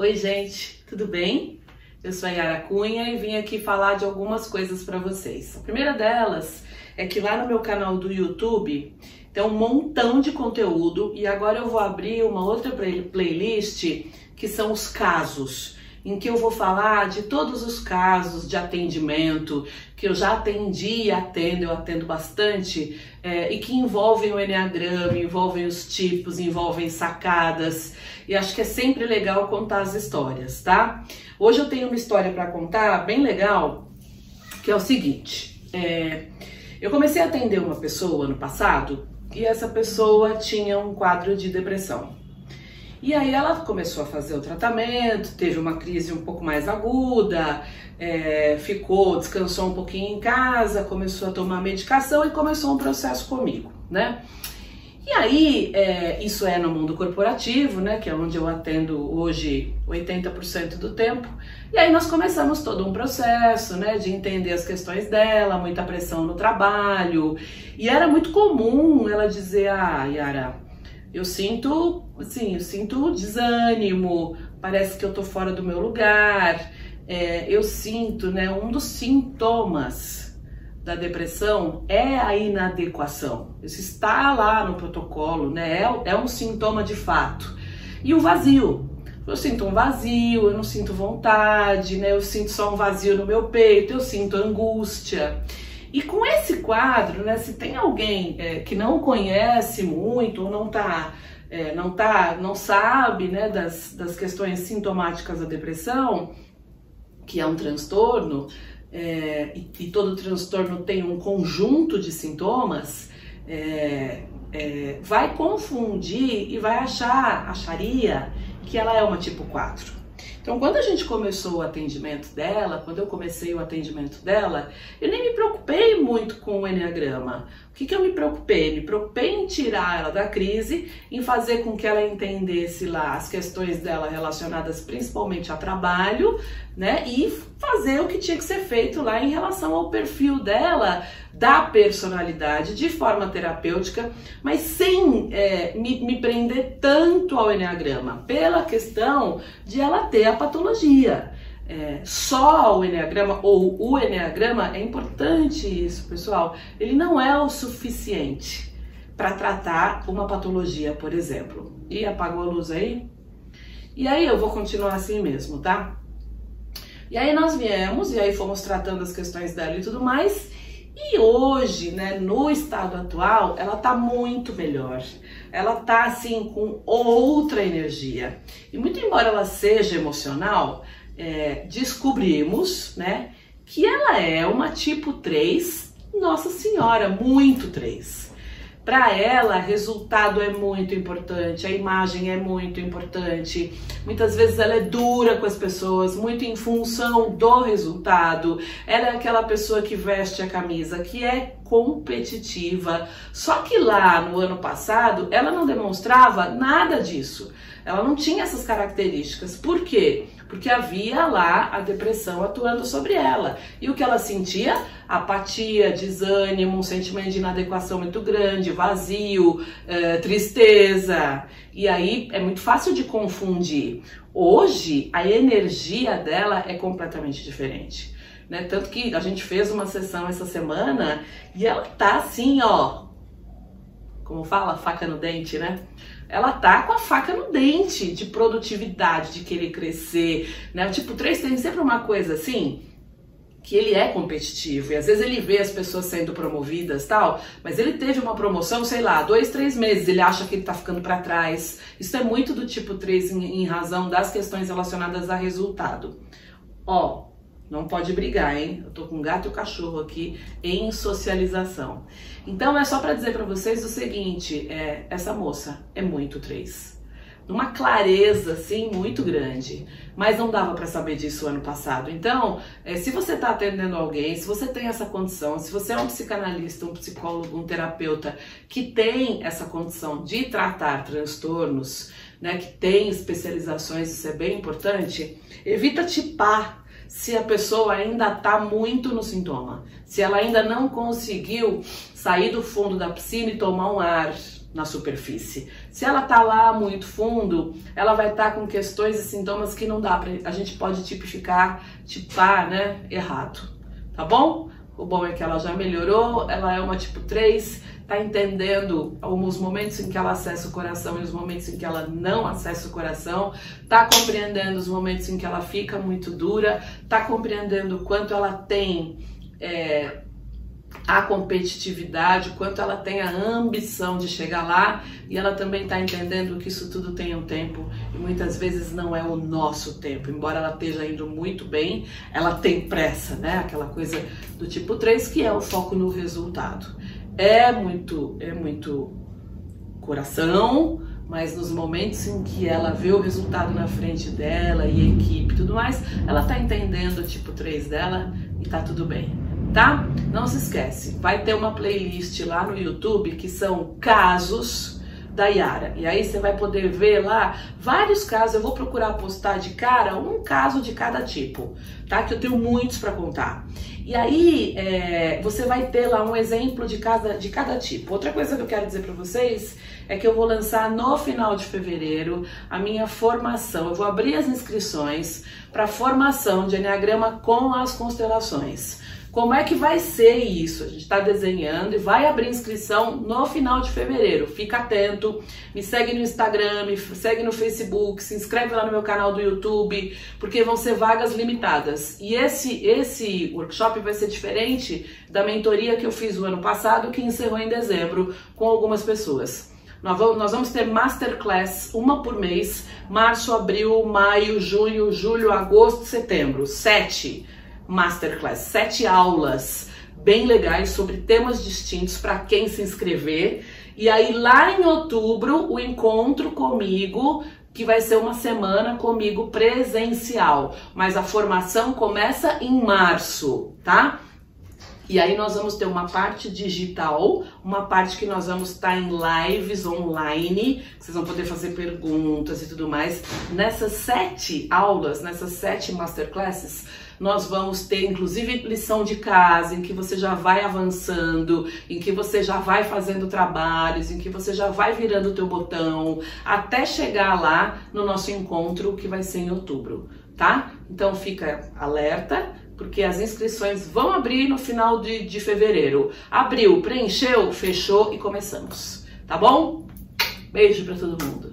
Oi, gente, tudo bem? Eu sou a Yara Cunha e vim aqui falar de algumas coisas para vocês. A primeira delas é que lá no meu canal do YouTube tem um montão de conteúdo e agora eu vou abrir uma outra playlist que são os casos em que eu vou falar de todos os casos de atendimento que eu já atendi e atendo, eu atendo bastante, é, e que envolvem o Enneagrama, envolvem os tipos, envolvem sacadas, e acho que é sempre legal contar as histórias, tá? Hoje eu tenho uma história para contar bem legal, que é o seguinte, é, eu comecei a atender uma pessoa ano passado, e essa pessoa tinha um quadro de depressão. E aí ela começou a fazer o tratamento, teve uma crise um pouco mais aguda, é, ficou, descansou um pouquinho em casa, começou a tomar medicação e começou um processo comigo, né? E aí, é, isso é no mundo corporativo, né, que é onde eu atendo hoje 80% do tempo. E aí nós começamos todo um processo, né, de entender as questões dela, muita pressão no trabalho. E era muito comum ela dizer: "Ah, Yara, eu sinto, assim, eu sinto desânimo, parece que eu tô fora do meu lugar. É, eu sinto, né, um dos sintomas da depressão é a inadequação. Isso está lá no protocolo, né? É, é um sintoma de fato. E o vazio. Eu sinto um vazio, eu não sinto vontade, né? Eu sinto só um vazio no meu peito, eu sinto angústia. E com esse quadro, né, se tem alguém é, que não conhece muito ou não tá, é, não tá, não sabe, né, das, das questões sintomáticas da depressão, que é um transtorno, é, e, e, todo transtorno tem um conjunto de sintomas, é, é, vai confundir e vai achar, acharia que ela é uma tipo 4. Então, quando a gente começou o atendimento dela, quando eu comecei o atendimento dela, eu nem me preocupei muito com o Enneagrama. O que, que eu me preocupei? Me preocupei em tirar ela da crise, em fazer com que ela entendesse lá as questões dela relacionadas principalmente a trabalho, né? E fazer o que tinha que ser feito lá em relação ao perfil dela, da personalidade, de forma terapêutica, mas sem é, me, me prender tanto ao Enneagrama, pela questão de ela ter a patologia. É, só o Enneagrama ou o Enneagrama é importante isso, pessoal. Ele não é o suficiente para tratar uma patologia, por exemplo. E apagou a luz aí? E aí eu vou continuar assim mesmo, tá? E aí nós viemos e aí fomos tratando as questões dela e tudo mais. E hoje, né, no estado atual, ela tá muito melhor. Ela tá assim com outra energia. E muito embora ela seja emocional, é, descobrimos, né, que ela é uma tipo 3, Nossa Senhora, muito 3. Para ela, resultado é muito importante, a imagem é muito importante. Muitas vezes ela é dura com as pessoas, muito em função do resultado. Ela é aquela pessoa que veste a camisa, que é competitiva. Só que lá no ano passado, ela não demonstrava nada disso. Ela não tinha essas características. Por quê? Porque havia lá a depressão atuando sobre ela. E o que ela sentia? Apatia, desânimo, um sentimento de inadequação muito grande, vazio, é, tristeza. E aí é muito fácil de confundir. Hoje, a energia dela é completamente diferente. Né? Tanto que a gente fez uma sessão essa semana e ela tá assim, ó. Como fala? Faca no dente, né? Ela tá com a faca no dente de produtividade, de querer crescer, né? Tipo 3 tem sempre uma coisa assim, que ele é competitivo e às vezes ele vê as pessoas sendo promovidas tal, mas ele teve uma promoção, sei lá, dois, três meses, ele acha que ele tá ficando para trás. Isso é muito do tipo 3 em, em razão das questões relacionadas a resultado. Ó, não pode brigar, hein? Eu tô com gato e cachorro aqui em socialização. Então é só para dizer para vocês o seguinte: é, essa moça é muito três. Numa clareza assim muito grande, mas não dava para saber disso ano passado. Então, é, se você está atendendo alguém, se você tem essa condição, se você é um psicanalista, um psicólogo, um terapeuta que tem essa condição de tratar transtornos, né, que tem especializações, isso é bem importante, evita tipar se a pessoa ainda está muito no sintoma, se ela ainda não conseguiu sair do fundo da piscina e tomar um ar, na superfície. Se ela tá lá muito fundo, ela vai estar tá com questões e sintomas que não dá para a gente pode tipificar, tipar, né, errado. Tá bom? O bom é que ela já melhorou, ela é uma tipo 3, tá entendendo os momentos em que ela acessa o coração e os momentos em que ela não acessa o coração, tá compreendendo os momentos em que ela fica muito dura, tá compreendendo o quanto ela tem é, a competitividade, o quanto ela tem a ambição de chegar lá e ela também está entendendo que isso tudo tem um tempo e muitas vezes não é o nosso tempo. Embora ela esteja indo muito bem, ela tem pressa, né? Aquela coisa do tipo 3 que é o foco no resultado. É muito, é muito coração, mas nos momentos em que ela vê o resultado na frente dela e a equipe e tudo mais, ela está entendendo o tipo 3 dela e tá tudo bem tá? Não se esquece, vai ter uma playlist lá no YouTube que são casos da Yara. E aí você vai poder ver lá vários casos. Eu vou procurar postar de cara um caso de cada tipo, tá? Que eu tenho muitos para contar. E aí é, você vai ter lá um exemplo de cada, de cada tipo. Outra coisa que eu quero dizer para vocês é que eu vou lançar no final de fevereiro a minha formação. Eu vou abrir as inscrições para formação de Enneagrama com as constelações. Como é que vai ser isso? A gente está desenhando e vai abrir inscrição no final de fevereiro. Fica atento, me segue no Instagram, me segue no Facebook, se inscreve lá no meu canal do YouTube, porque vão ser vagas limitadas. E esse, esse workshop vai ser diferente da mentoria que eu fiz o ano passado, que encerrou em dezembro com algumas pessoas. Nós vamos, ter masterclass, uma por mês, março, abril, maio, junho, julho, agosto, setembro. Sete masterclass, sete aulas bem legais sobre temas distintos para quem se inscrever. E aí lá em outubro o encontro comigo que vai ser uma semana comigo presencial, mas a formação começa em março, tá? E aí nós vamos ter uma parte digital, uma parte que nós vamos estar em lives online, vocês vão poder fazer perguntas e tudo mais. Nessas sete aulas, nessas sete masterclasses, nós vamos ter inclusive lição de casa, em que você já vai avançando, em que você já vai fazendo trabalhos, em que você já vai virando o teu botão, até chegar lá no nosso encontro que vai ser em outubro, tá? Então fica alerta, porque as inscrições vão abrir no final de, de fevereiro. Abriu, preencheu, fechou e começamos, tá bom? Beijo para todo mundo.